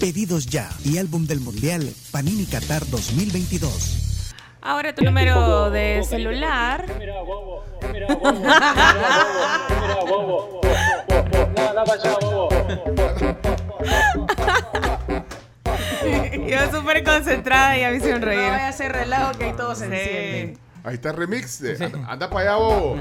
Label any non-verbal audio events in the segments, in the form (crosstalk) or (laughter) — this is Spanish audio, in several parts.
Pedidos Ya y Álbum del Mundial Panini Qatar 2022. Ahora tu número de celular. (laughs) Yo súper concentrada y a mí se me reía. No vaya a hacer relajo que ahí todo se enciende. Ahí está el remix. de- anda, anda para allá, bobo.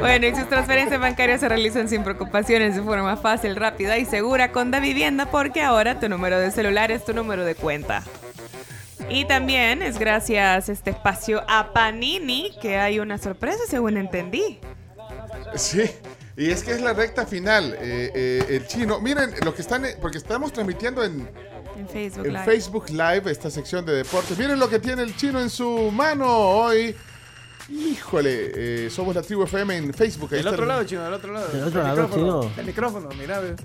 Bueno, y sus transferencias bancarias se realizan sin preocupaciones de forma fácil, rápida y segura con Da Vivienda porque ahora tu número de celular es tu número de cuenta. Y también es gracias este espacio a Panini que hay una sorpresa según entendí. Sí. Y es que es la recta final. eh, eh, el chino. Miren, lo que están. Porque estamos transmitiendo en, En Facebook en Live. Facebook Live esta sección de deportes. Miren lo que tiene el chino en su mano hoy. Híjole, eh, somos la tribu FM en Facebook. Ahí Del está otro el- lado, chino, del otro lado. Del otro El lado, micrófono, chino. El micrófono, mira, ve.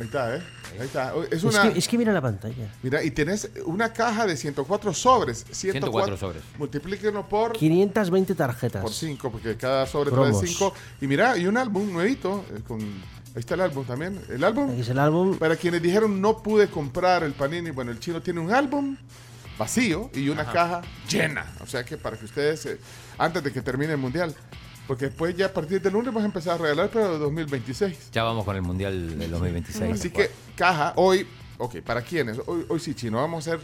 Ahí está, ¿eh? Ahí está. Es Es una. que, es que mira la pantalla. Mira, y tenés una caja de 104 sobres. 104 sobres. Multiplíquenlo por, 520 tarjetas. por 5, porque cada sobre trae 5. Y mira, y un álbum nuevito. eh, con, ahí está el álbum también. El álbum, Aquí es el álbum. para quienes dijeron no pude comprar el Panini, bueno, el chino tiene un álbum vacío y una caja llena. O sea que para que ustedes, eh, antes de que termine el mundial, porque después ya a partir del lunes vamos a empezar a regalar, pero de 2026. Ya vamos con el Mundial del 2026. Así que caja, hoy, ok, ¿para quiénes? Hoy, hoy sí, chino, vamos a ser,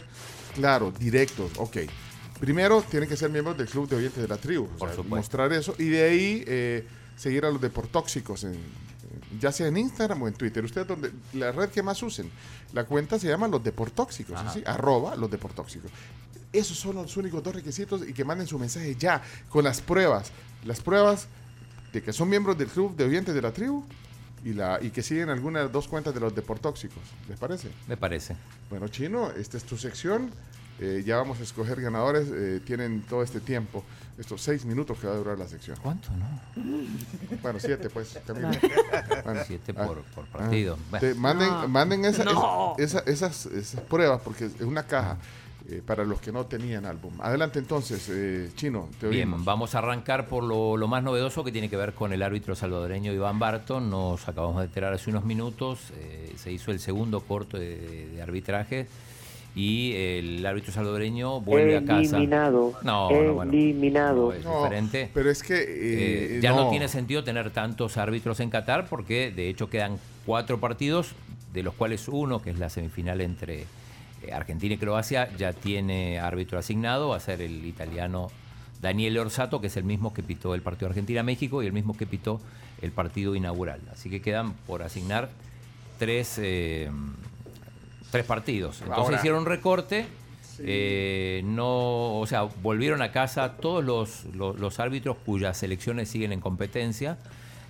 claro, directos, ok. Primero, tienen que ser miembros del club de oyentes de la tribu, o Por sea, supuesto. mostrar eso, y de ahí eh, seguir a los deportóxicos, en- ya sea en Instagram o en Twitter. Ustedes, donde, la red que más usen, la cuenta se llama los deportóxicos, arroba los deportóxicos. Esos son los únicos dos requisitos y que manden su mensaje ya, con las pruebas. Las pruebas de que son miembros del club de oyentes de la tribu y, la, y que siguen algunas dos cuentas de los deportóxicos. ¿Les parece? Me parece. Bueno, Chino, esta es tu sección. Eh, ya vamos a escoger ganadores. eh, tienen todo este tiempo, estos seis minutos que va a durar la sección. ¿Cuánto, no? Bueno, siete, pues. Camilo. Bueno, Siete ah, por, por ah, partido. Bueno, te manden No. manden esa- No. esa- esa- esas, esas pruebas, porque es una caja eh, para los que no tenían álbum. Adelante entonces, eh, Chino, te Bien, vamos a arrancar por lo, lo más novedoso que tiene que ver con el árbitro salvadoreño Iván Barton. Nos acabamos de enterar hace unos minutos. eh, se hizo el segundo corto de, de arbitraje y el árbitro salvadoreño vuelve a casa. Eliminado. No, no, bueno. Eliminado. No, es No, diferente. pero es que Eh, eh, ya no. tiene sentido tener tantos árbitros en Qatar porque de hecho quedan cuatro partidos, de los cuales uno, que es la semifinal entre eh, Argentina y Croacia, ya tiene árbitro asignado, va a ser el italiano Daniele Orsato, que es el mismo que pitó el partido Argentina-México y el mismo que pitó el partido inaugural. Así que quedan por asignar tres, eh, tres partidos. Entonces Ahora- hicieron recorte. eh, no, o sea, volvieron a casa todos los, los, los árbitros cuyas selecciones siguen en competencia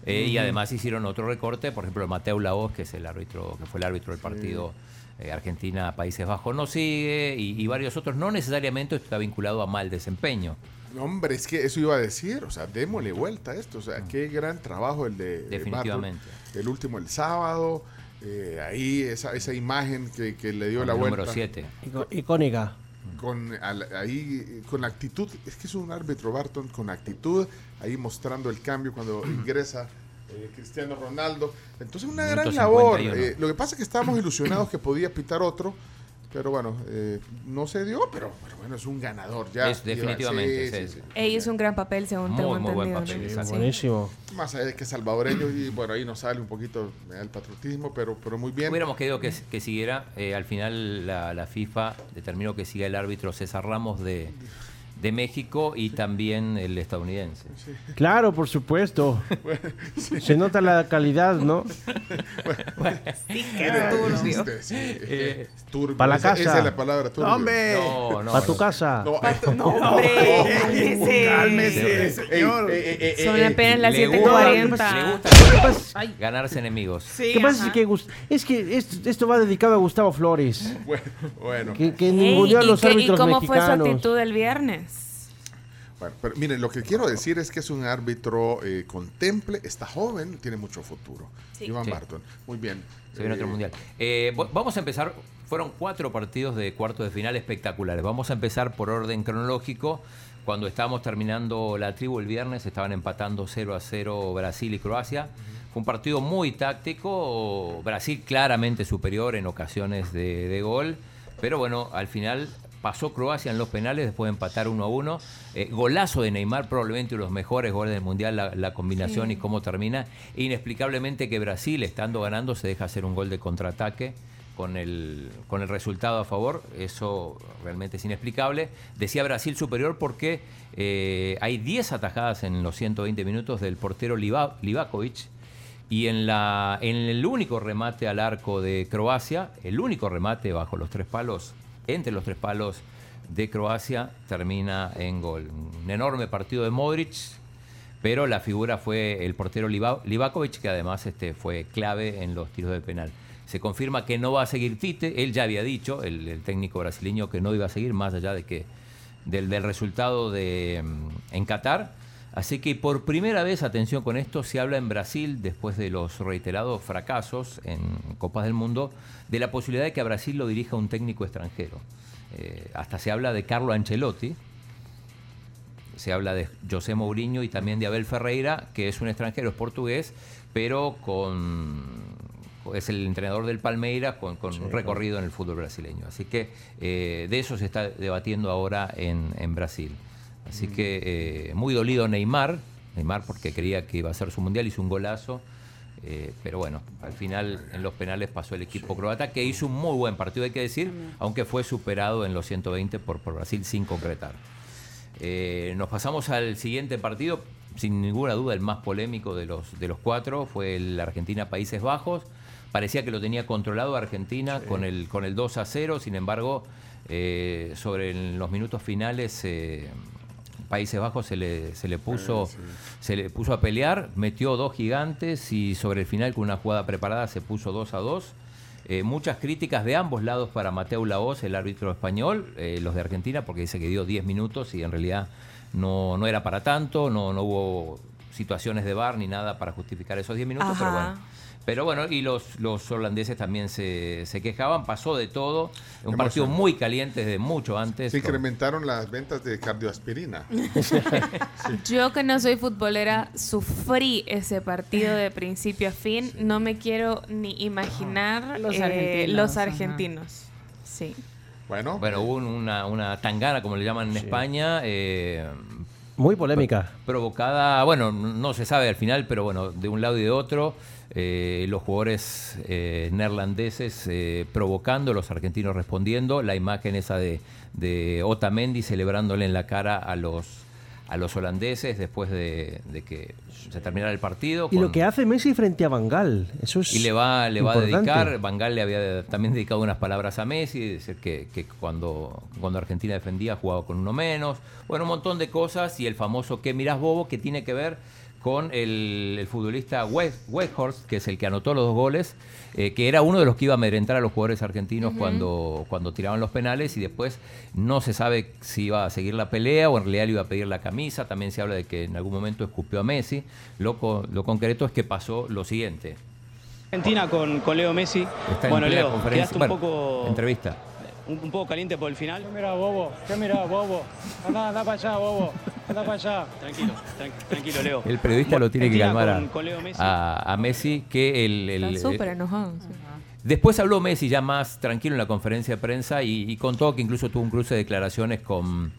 eh, y además hicieron otro recorte, por ejemplo, Mateo Laoz, que es el árbitro, que fue el árbitro del partido eh, Argentina Países Bajos no sigue y, y varios otros. No necesariamente esto está vinculado a mal desempeño. No, hombre, es que eso iba a decir, o sea, démosle vuelta a esto, o sea, qué gran trabajo el de de Definitivamente. Barton, el último el sábado, eh, ahí esa, esa imagen que, que le dio Con la el vuelta. número 7. Ico- Icónica. Con, al- ahí, con actitud, es que es un árbitro Barton con actitud, ahí mostrando el cambio cuando (clears throat) ingresa eh, Cristiano Ronaldo. Entonces una gran labor. 51. Eh, lo que pasa es que estábamos ilusionados que podía pitar otro, pero bueno, eh, no se dio, pero, pero bueno, es un ganador ya. Es definitivamente, Sí, sí, sí, sí. Ella hizo un gran papel, según Muy, tengo muy buen entendido. papel, ¿no? exacto. Sí. Buenísimo. Más allá de que es salvadoreño y bueno, ahí nos sale un poquito el patriotismo, pero, pero muy bien. Hubiéramos querido que, que siguiera. eh, al final la, la FIFA determinó que siga el árbitro César Ramos de, de México y también el estadounidense. Claro, por supuesto. Se nota la calidad, ¿no? Este, sí, Eh, turbio. pa' la Esa- casa. Esa es la palabra turbio. ¡Hombre! No, no. Para tu no. casa. No, No, hombre, cálmese. Señor. Son apenas las Le gusta, 7:40. le gusta ¿Qué pasa? ganarse enemigos. Sí, ¿Qué pasa? Es que, es que esto, esto va dedicado a Gustavo Flores. Bueno, bueno. Que, que ninguneó a ¿y los qué- ¿Y árbitros cómo fue su mexicanos. actitud el viernes? Bueno, pero miren, lo que quiero decir es que es un árbitro eh, contemple, está joven, tiene mucho futuro. Sí. Iván Sí. Barton, muy bien. Se viene otro Eh, mundial. Eh, vamos a empezar. Fueron cuatro partidos de cuartos de final espectaculares. Vamos a empezar por orden cronológico. Cuando estábamos terminando la tribu el viernes, estaban empatando 0 a 0 Brasil y Croacia. Fue un partido muy táctico. Brasil claramente superior en ocasiones de, de gol. Pero bueno, al final pasó Croacia en los penales después de empatar 1 a 1. Eh, golazo de Neymar, probablemente uno de los mejores goles del mundial, la, la combinación y cómo termina. E inexplicablemente que Brasil, estando ganando, se deja hacer un gol de contraataque con el, con el resultado a favor. Eso realmente es inexplicable. Decía Brasil superior porque eh, hay 10 atajadas en los 120 minutos del portero Liva- Livakovic. Y en, la, en el único remate al arco de Croacia, el único remate bajo los tres palos, entre los tres palos de Croacia, termina en gol. Un enorme partido de Modric, pero la figura fue el portero Liva- Livakovic, que además este, fue clave en los tiros de penal. Se confirma que no va a seguir Tite, él ya había dicho, el, el técnico brasileño, que no iba a seguir, más allá de que del, del resultado de, mm, en Qatar. Así que por primera vez, atención con esto, se habla en Brasil, después de los reiterados fracasos en Copas del Mundo, de la posibilidad de que a Brasil lo dirija un técnico extranjero. Eh, hasta se habla de Carlo Ancelotti, se habla de José Mourinho y también de Abel Ferreira, que es un extranjero, es portugués, pero con es el entrenador del Palmeiras con, con un recorrido en el fútbol brasileño. Así que eh, de eso se está debatiendo ahora en, en Brasil. Así que eh, muy dolido Neymar, Neymar porque creía que iba a ser su mundial, hizo un golazo. eh, pero bueno, al final en los penales pasó el equipo croata, que hizo un muy buen partido, hay que decir, aunque fue superado en los 120 por, por Brasil sin concretar. Eh, nos pasamos al siguiente partido, sin ninguna duda el más polémico de los, de los cuatro, fue el Argentina-Países Bajos. Parecía que lo tenía controlado Argentina con, el, con el 2 a 0, sin embargo, eh, sobre el- los minutos finales Países Bajos se le, se le puso se le puso a pelear, metió dos gigantes y sobre el final con una jugada preparada se puso 2 a 2. Eh, muchas críticas de ambos lados para Mateo Laoz, el árbitro español, eh, los de Argentina, porque dice que dio 10 minutos y en realidad no, no era para tanto, no, no hubo situaciones de bar ni nada para justificar esos 10 minutos, pero bueno. Pero bueno, y los, los holandeses también se, se quejaban, pasó de todo, un ¿Qué partido pasó? muy caliente desde mucho antes. Se con- incrementaron las ventas de cardioaspirina. (laughs) Yo que no soy futbolera, sufrí ese partido de principio a fin. No me quiero ni imaginar Los eh, argentinos, los argentinos. Sí. Bueno, Bueno, hubo un- una, una tangana, como le llaman en España, eh, Muy polémica. provocada, bueno, no se sabe al final, pero bueno, de un lado y de otro, eh, los jugadores eh, neerlandeses eh, provocando, los argentinos respondiendo, la imagen esa de, de Otamendi celebrándole en la cara a los a los holandeses después de, de que se terminara el partido. Y con- lo que hace Messi frente a Bangal, eso es y le va, le va a dedicar, Van Gaal le había también dedicado unas palabras a Messi, decir que, que cuando, cuando Argentina defendía jugaba con uno menos, bueno, un montón de cosas y el famoso ¿qué mirás bobo? que tiene que ver con el, el futbolista West, Weghorst, que es el que anotó los dos goles, eh, que era uno de los que iba a amedrentar a los jugadores argentinos cuando, cuando tiraban los penales y después no se sabe si iba a seguir la pelea o en realidad le iba a pedir la camisa, también se habla de que en algún momento escupió a Messi, lo, lo concreto es que pasó lo siguiente. Argentina con, con Leo Messi. Está bueno, Leo, conferencia. quedaste un bueno, poco, entrevista. Un, un poco caliente por el final. Mira, bobo, ¿qué mira, bobo? Anda, anda para allá, bobo, anda para allá. Tranquilo, tran- tranquilo, Leo. El periodista lo tiene que calmar a, con- con Leo Messi. a- a Messi, que el, el- Está súper eh, enojado. sí. Después habló Messi ya más tranquilo en la conferencia de prensa y, y contó que incluso tuvo un cruce de declaraciones con,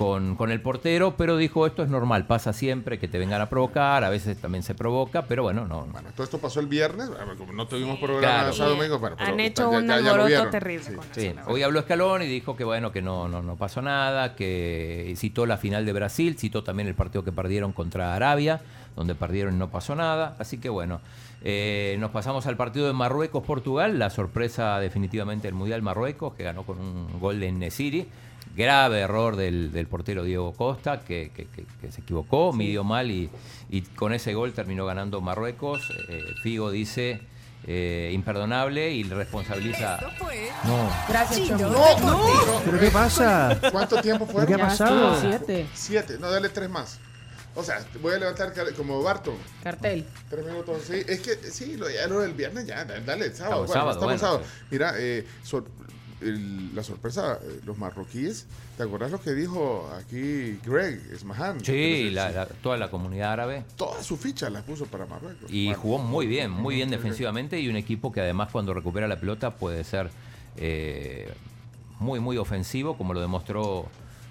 con, con el portero, pero dijo esto es normal, pasa siempre que te vengan a provocar, a veces también se provoca, pero bueno, no. Todo esto pasó el viernes, como no tuvimos programa Claro. sábado domingo, bueno, pero Han hecho ya- un ya- ya lo alboroto terrible Sí. con Sí, hoy habló Escalón y dijo que bueno, que no, no, no pasó nada, que citó la final de Brasil, citó también el partido que perdieron contra Arabia, donde perdieron y no pasó nada. Así que bueno, eh, nos pasamos al partido de Marruecos-Portugal, la sorpresa definitivamente del Mundial Marruecos, que ganó con un gol de Nesiri. Grave error del, del portero Diego Costa, que, que- que- que se equivocó, midió mal y, y con ese gol terminó ganando Marruecos. Eh, Figo dice eh, imperdonable y le responsabiliza. No. Gracias, Chino. Deportes. no. ¿Pero qué pasa? ¿Cuánto tiempo fueron? ¿Qué ha pasado? siete. Siete, no, dale tres más. O sea, voy a levantar como Barton. Cartel. Tres minutos, sí. Es que sí, lo, ya lo del viernes, ya, da- dale, el sábado. Bueno, sábado, estamos bueno, sábado. sí. Mira, eh, el- la sorpresa, eh, los marroquíes, ¿te acuerdas lo que dijo aquí Greg Esmahan? Sí, la- la- toda la comunidad árabe. Toda su ficha la puso para Marruecos. Y jugó muy bien, muy bien defensivamente y un equipo que además cuando recupera la pelota puede ser eh, muy, muy ofensivo, como lo demostró.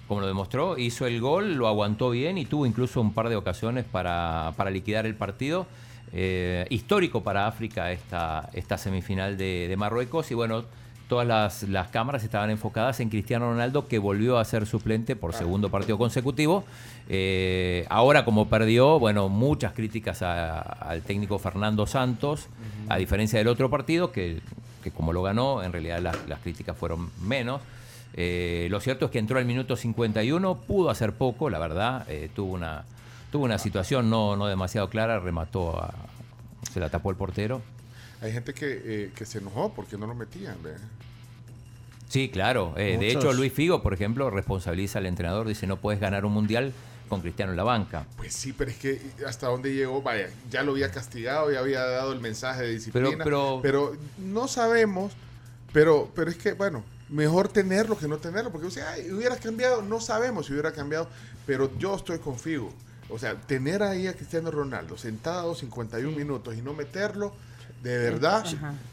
Como lo demostró, hizo el gol, lo aguantó bien y tuvo incluso un par de ocasiones para, para liquidar el partido. Eh, histórico para África esta, esta semifinal de, de Marruecos y bueno, todas las, las cámaras estaban enfocadas en Cristiano Ronaldo que volvió a ser suplente por segundo partido consecutivo. Eh, ahora como perdió, bueno, muchas críticas a- al técnico Fernando Santos, a diferencia del otro partido que, que como lo ganó, en realidad las, las críticas fueron menos. Eh, lo cierto es que entró al minuto 51, pudo hacer poco, la verdad, eh, tuvo una tuvo una situación no, no demasiado clara, remató a, se la tapó el portero. Hay gente que, eh, que se enojó porque no lo metían. ¿ve? Sí, claro. Eh, de hecho, Luis Figo, por ejemplo, responsabiliza al entrenador, dice no puedes ganar un mundial con Cristiano en la banca. Pues sí, pero es que hasta dónde llegó, vaya, ya lo había castigado, ya había dado el mensaje de disciplina. Pero- pero, no sabemos, pero, pero es que, bueno, mejor tenerlo que no tenerlo, porque o sea, ay, hubieras cambiado, no sabemos si hubiera cambiado, pero yo estoy con Figo. O sea, tener ahí a Cristiano Ronaldo sentado 51 minutos y no meterlo, de verdad.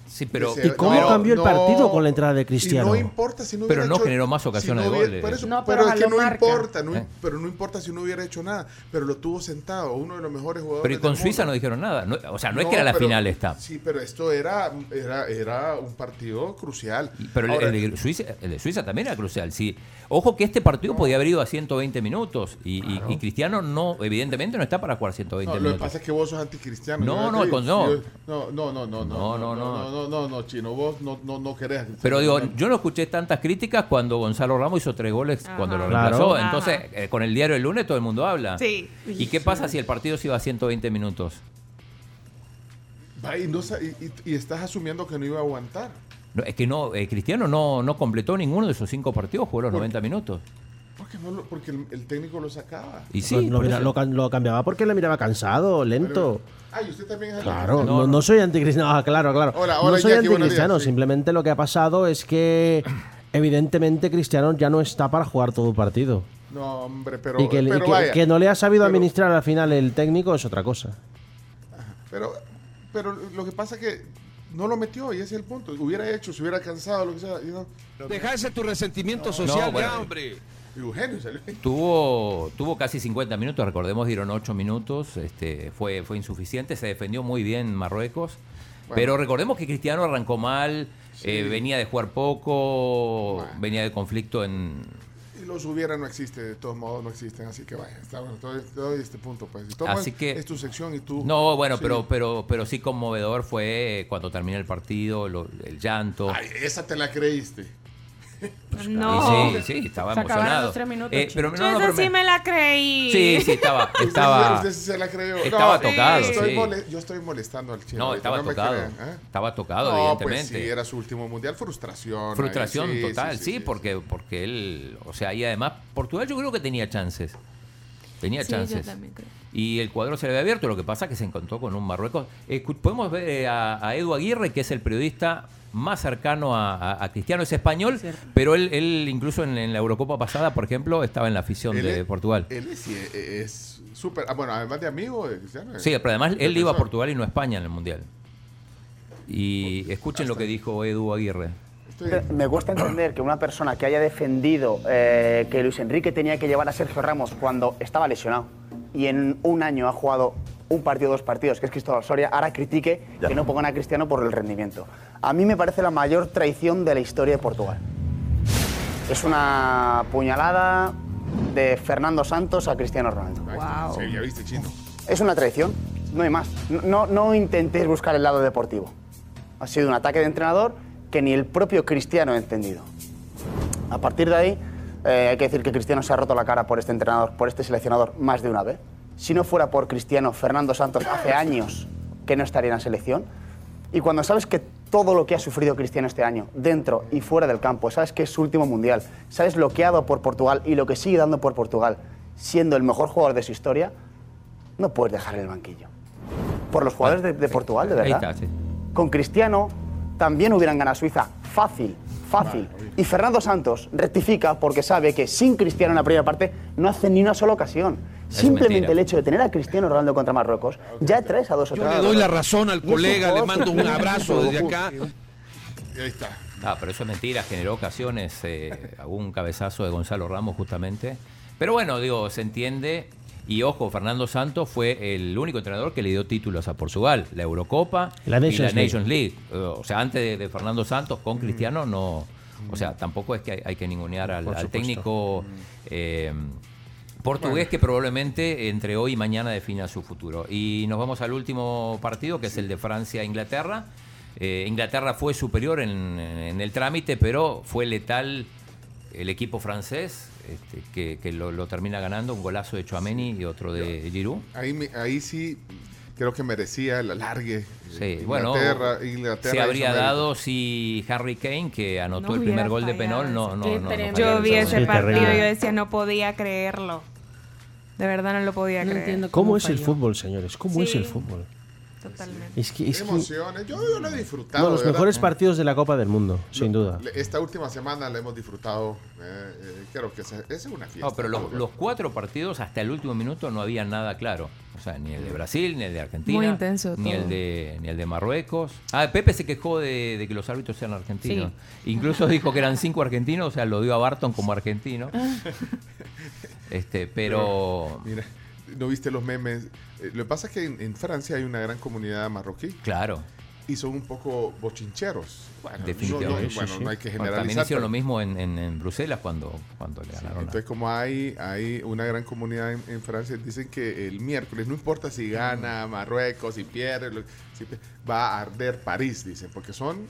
Sí, pero- se- ¿Y cómo cambió el partido con la entrada de Y Cristiano? no importa si no Pero no hecho- generó más ocasiones si no de hubiera- gol, por eso- No, pero, pero es que no marca. importa, no, Eh. pero no importa si no hubiera hecho nada, pero lo tuvo sentado, uno de los mejores jugadores. Pero y con del Suiza mundo. no dijeron nada. No- o sea, no, es que era la pero- final esta. Sí, pero esto era, era, era un partido crucial. Pero el- Ahora, el, de Suiza, el de Suiza también era crucial. Sí. Ojo que este partido podía haber ido a 120 minutos y, y- y Cristiano no, evidentemente no está para jugar 120 no, lo que minutos. pasa es que vos sos anticristiano. No, no, no. no, no, no, no, no, No, no, no, no. no, no, no, chino, vos no, no, no querés. Pero digo, yo no escuché tantas críticas cuando Gonzalo Ramos hizo tres goles cuando lo reemplazó. Entonces, eh, con el diario el lunes todo el mundo habla. Sí. ¿Y qué pasa si el partido se iba a 120 minutos? Va, y, no y- y- y estás asumiendo que no iba a aguantar. No, es que no, eh, Cristiano no, no completó ninguno de esos cinco partidos, jugó los ¿Por 90 minutos. Porque, no lo- porque el, el técnico lo sacaba. Y Lo- sí, lo, mira- cambiaba porque le miraba cansado, lento. Ah, y usted también es Claro, no, no soy anticristiano. Ah, claro, claro. Hola, hola, no soy Jackie, anticristiano. días, sí. Simplemente lo que ha pasado es que, evidentemente, Cristiano ya no está para jugar todo el partido. No, hombre, pero, y que, le- pero que- vaya. que no le ha sabido pero- administrar al final el técnico es otra cosa. Pero, pero lo que pasa es que no lo metió y ese es el punto. Hubiera hecho, se hubiera cansado, lo que sea. no. Deja ese tu resentimiento No, social bueno. ya, hombre. Eugenio salió. Tuvo, tuvo casi 50 minutos, recordemos, dieron 8 minutos, este, fue, fue insuficiente, se defendió muy bien Marruecos, pero recordemos que Cristiano arrancó mal, eh, venía de jugar poco, venía de conflicto en... Y los hubiera no existe, de todos modos no existen, así que vaya, está bueno, te doy, te doy este punto pues. Así que- es tu sección y tú. No, bueno, Sí. pero, pero, pero sí conmovedor fue cuando terminó el partido, lo- el llanto. Ay, esa te la creíste. No. Y sí, sí, estaba Se emocionado. los tres minutos, Eh, pero, no, no, pero sí me- me la creí. Sí, sí, estaba, (laughs) Usted- estaba, usted sí se la creyó. estaba No, tocado, estoy sí. mole- yo estoy molestando al chino. No, estaba tocado. crean, ¿eh? Estaba tocado, No, evidentemente. Pues sí, era su último mundial, frustración. ahí, Frustración sí, total, sí, porque, porque él, o sea, y además Portugal yo creo que tenía chances. Tenía yo chances. también creo. Y el cuadro se le había abierto, lo que pasa es que se encontró con un Marruecos. Podemos ver eh, a, a Edu Aguirre, que es el periodista más cercano a, a- a Cristiano, es español, pero él, él incluso en, en la Eurocopa pasada, por ejemplo, estaba en la afición Él de es- Portugal. Él es súper. ah, bueno, además de amigo de Cristiano. Sí, pero además él iba a. Portugal y no a España en el Mundial. Y escuchen lo que dijo Edu Aguirre. Me cuesta entender que una persona que haya defendido eh, que Luis Enrique tenía que llevar a Sergio Ramos cuando estaba lesionado y en un año ha jugado un partido, dos partidos, que es Cristóbal Soria, ahora critique que no pongan a Cristiano por el rendimiento. A mí me parece la mayor traición de la historia de Portugal. Es una puñalada de Fernando Santos a Cristiano Ronaldo. Sí, ya viste, chino. Es una traición, no hay más. No, no intentéis buscar el lado deportivo. Ha sido un ataque de entrenador que ni el propio Cristiano ha entendido. A partir de ahí, eh, hay que decir que Cristiano se ha roto la cara por este entrenador, por este seleccionador, más de una vez. Si no fuera por Cristiano, Fernando Santos hace años que no estaría en la selección. Y cuando sabes que todo lo que ha sufrido Cristiano este año, dentro y fuera del campo, sabes que es su último mundial, sabes lo que ha dado por Portugal y lo que sigue dando por Portugal, siendo el mejor jugador de su historia, no puedes dejar el banquillo. Por los jugadores de, de Portugal, de verdad. Con Cristiano también hubieran ganado a Suiza. Fácil, fácil. Y Fernando Santos rectifica porque sabe que sin Cristiano en la primera parte no hace ni una sola ocasión. Simplemente el hecho de tener a Cristiano Ronaldo contra Marruecos, ya traes a dos o Yo tres. le doy la razón al colega, le mando un abrazo desde acá. Y ahí está. Ah, pero eso es mentira, generó ocasiones, eh, algún cabezazo de Gonzalo Ramos justamente. Pero bueno, digo, se entiende. Y ojo, Fernando Santos fue el único entrenador que le dio títulos a Portugal, la Eurocopa La y la Nations League. Eh, O sea, antes de, de Fernando Santos con Cristiano no... O sea, tampoco es que hay, hay que ningunear al, técnico eh, portugués que probablemente entre hoy y mañana defina su futuro. Y nos vamos al último partido, que es el de Francia-Inglaterra. Eh, Inglaterra fue superior en, en el trámite, pero fue letal el equipo francés, este, que, que lo, lo termina ganando, un golazo de Chouameni y otro de Giroud. Ahí, me- ahí sí creo que merecía el alargue. Sí, bueno, Inglaterra, Inglaterra se habría dado si Harry Kane, que anotó No el primer gol de penal, no, no, no, Yo vi ese partido y yo decía, no podía creerlo. De verdad no lo podía No creer. entiendo ¿Cómo cómo es el fútbol, señores? ¿Cómo es Sí. el fútbol? Totalmente. Es que, es Qué que- emociones. Yo, yo lo he disfrutado. no, los verdad. mejores partidos de la Copa del Mundo, sin duda. Esta última semana la hemos disfrutado. eh, eh, creo que es una fiesta. No, pero los, los cuatro partidos hasta el último minuto no había nada claro. O sea, ni el de Brasil, ni el de Argentina, Muy intenso ni todo. el de ni el de Marruecos. Ah, Pepe se quejó de, de que los árbitros sean argentinos. Incluso dijo que eran cinco argentinos, o sea, lo dio a Barton como argentino. (laughs) Este, pero Mira, ¿no viste los memes? Eh, lo que pasa es que en, en Francia hay una gran comunidad marroquí claro, y son un poco bochincheros. Bueno, definitivamente. no, no, bueno, no hay que Bueno, generalizar. también hicieron lo mismo en, en- en Bruselas cuando, cuando le ganaron. Entonces, como hay, hay una gran comunidad en, en Francia, dicen que el miércoles, no importa si gana Marruecos, si pierde, lo- si pe- va a arder París, dicen, porque son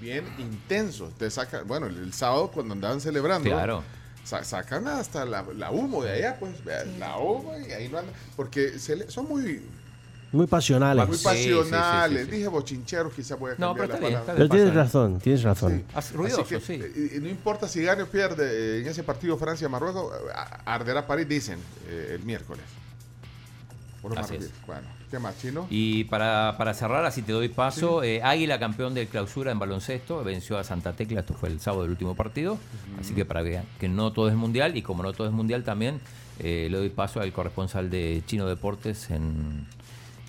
bien intensos. Te sacan, bueno, el, el sábado cuando andaban celebrando, Claro. Sa- sacan hasta la, la humo de allá, pues, la humo y ahí no andan, porque se le- son muy, Muy pasionales. muy Sí, sí, sí, sí, pasionales. sí. Dije bochincheros, quizás voy a No, cambiar pero la bien, palabra. Pero tienes razón, tienes razón. Así ruidoso, que, sí. eh, no importa si gane o pierde eh, en ese partido Francia-Marruecos, eh, arderá París, dicen, eh, el miércoles. Por Así. Bueno, ¿qué más, chino? Y para, para cerrar, así te doy paso, eh, Águila campeón del clausura en baloncesto, venció a Santa Tecla, esto fue el sábado del último partido, así que para que que no todo es mundial, y como no todo es mundial también, eh, le doy paso al corresponsal de Chino Deportes en,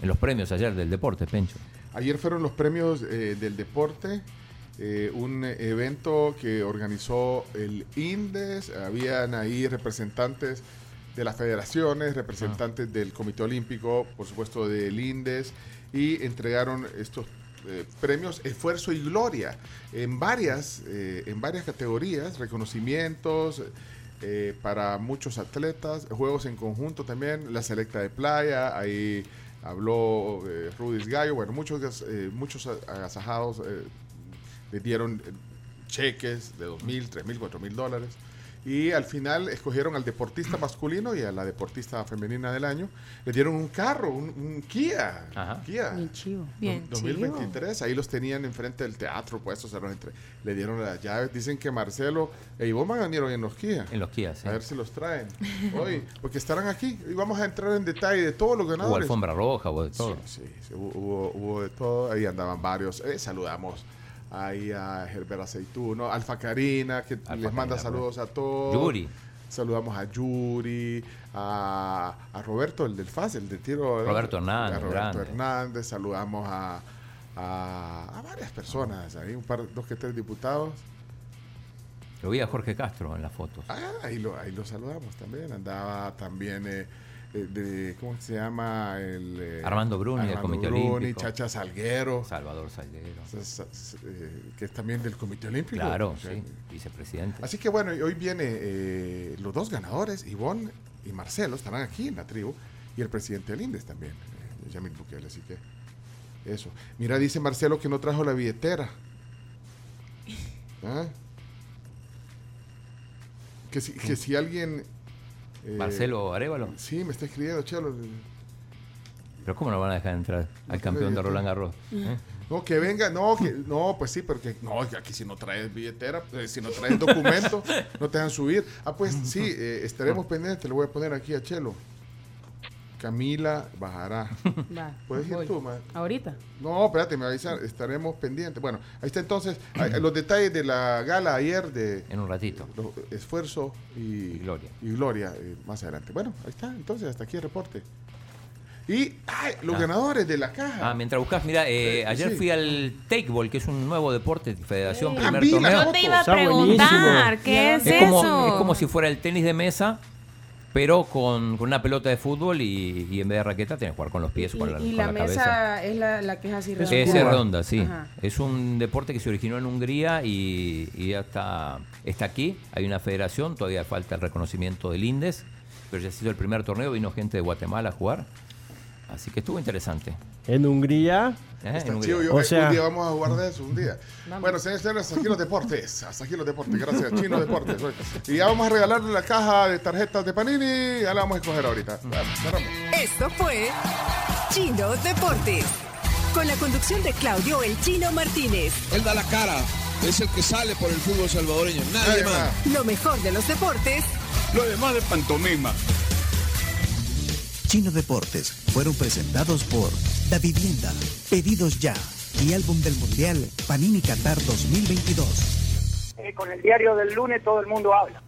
en los premios ayer del deporte, Pencho. Ayer fueron los premios eh, del deporte, eh, un evento que organizó el INDES, habían ahí representantes de las federaciones, representantes del Comité Olímpico, por supuesto del INDES, y entregaron estos eh, premios Esfuerzo y Gloria en varias, eh, en varias categorías, reconocimientos eh, para muchos atletas, juegos en conjunto también, la selecta de playa, ahí habló Rudis Gallo, bueno, muchos, muchos agasajados le dieron cheques de 2 mil, 3 mil, 4 mil dólares. Y al final escogieron al deportista masculino y a la deportista femenina del año. Le dieron un carro, un, un Kia. Kia. Bien chivo. Bien, 2023, ahí los tenían enfrente del teatro puestos, se los entre- le dieron las llaves. Dicen que Marcelo e Ivonne vinieron en los Kia. En los Kia, sí. A ver si los traen. Hoy, porque estarán aquí y vamos a entrar en detalle de todos los Hubo ganadores. alfombra roja, hubo de todo. Sí, sí, sí, hubo, hubo- hubo de todo. Ahí andaban varios. Eh, saludamos ahí a Herbert Aceituno, Alfa Karina, que Alfa les manda Karina, saludos a todos. Yuri. Saludamos a Yuri, a, a Roberto, el del FAS, el de tiro. ¿verdad? Roberto Hernández, A Roberto grande. Hernández. Saludamos a, a, a varias personas, ahí un par, dos que tres diputados. Lo vi a Jorge Castro en las fotos. Ah, ahí lo, ahí lo saludamos también. Andaba también, eh, eh, de, ¿cómo se llama? El, eh, Armando Bruni, del Comité Olímpico. Chacha Salguero. Salvador Salguero. s- s- eh, que es también del Comité Olímpico. Claro, O sea, sí, vicepresidente. Así que bueno, y hoy viene eh, los dos ganadores, Ivonne y Marcelo, estarán aquí en la tribu, y el presidente del INDES también, eh, Yamil Bukele, así que eso. Mira, dice Marcelo que no trajo la billetera. (laughs) ¿Ah? Que si, que si alguien... eh, Marcelo Arevalo. Sí, me está escribiendo, Chelo. Pero ¿cómo no van a dejar entrar al campeón de Roland Garros? ¿Eh? No, que venga, no, que, no, pues sí, porque no, aquí si no traes billetera, eh, si no traes documento, (laughs) no te dejan subir. Ah, pues (laughs) sí, eh, estaremos pendientes, le voy a poner aquí a Chelo. Camila bajará. (laughs) Va, ¿Puedes ir voy. tú, ma? Ahorita. No, espérate, me avisan, estaremos pendientes. Bueno, ahí está entonces (clears throat) los detalles de la gala ayer de En un ratito. los- esfuerzo y, gloria. Y gloria eh, más adelante. Bueno, ahí está, entonces hasta aquí el reporte. Y ay, los Ah. ganadores de la caja. Ah, mientras buscas, mira, eh, Eh, ayer sí. fui al Takeball, que es un nuevo deporte de Federación Ah, Primer Torneo. foto. Te iba a preguntar. ¿qué es, Es como, eso? es como si fuera el tenis de mesa, pero con, con una pelota de fútbol y, y en vez de raqueta tienes que jugar con los pies o con la, Y, y con la la mesa cabeza. es la, la que es así redonda. Es redonda, sí. Ajá. Es un deporte que se originó en Hungría y, y ya está, está aquí. Hay una federación, todavía falta el reconocimiento del INDES, pero ya ha sido el primer torneo, vino gente de Guatemala a jugar. Así que estuvo interesante. En Hungría, ¿eh? Está En Hungría. chido, yo- O sea- un día vamos a jugar de eso, un día. Bueno, señores, señores, hasta aquí los deportes. Hasta aquí los deportes, gracias, Chino Deportes. Y ya vamos a regalarle la caja de tarjetas de Panini. Ya la vamos a escoger ahorita. Cerramos. Esto fue Chino Deportes. Con la conducción de Claudio El Chino Martínez. Él da la cara. Es el que sale por el fútbol salvadoreño. Nadie Nadie más. más. Lo mejor de los deportes Lo demás de pantomima. Chino Deportes fueron presentados por Da Vivienda, Pedidos Ya y Álbum del Mundial Panini Qatar 2022. con el diario del lunes todo el mundo habla.